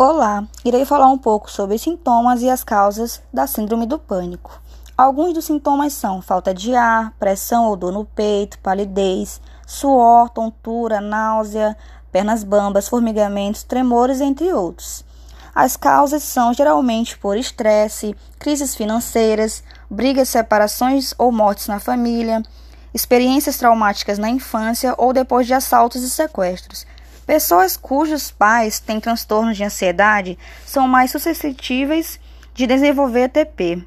Olá, irei falar um pouco sobre os sintomas e as causas da Síndrome do Pânico. Alguns dos sintomas são falta de ar, pressão ou dor no peito, palidez, suor, tontura, náusea, pernas bambas, formigamentos, tremores, entre outros. As causas são geralmente por estresse, crises financeiras, brigas, separações ou mortes na família, experiências traumáticas na infância ou depois de assaltos e sequestros, Pessoas cujos pais têm transtornos de ansiedade são mais suscetíveis de desenvolver TP.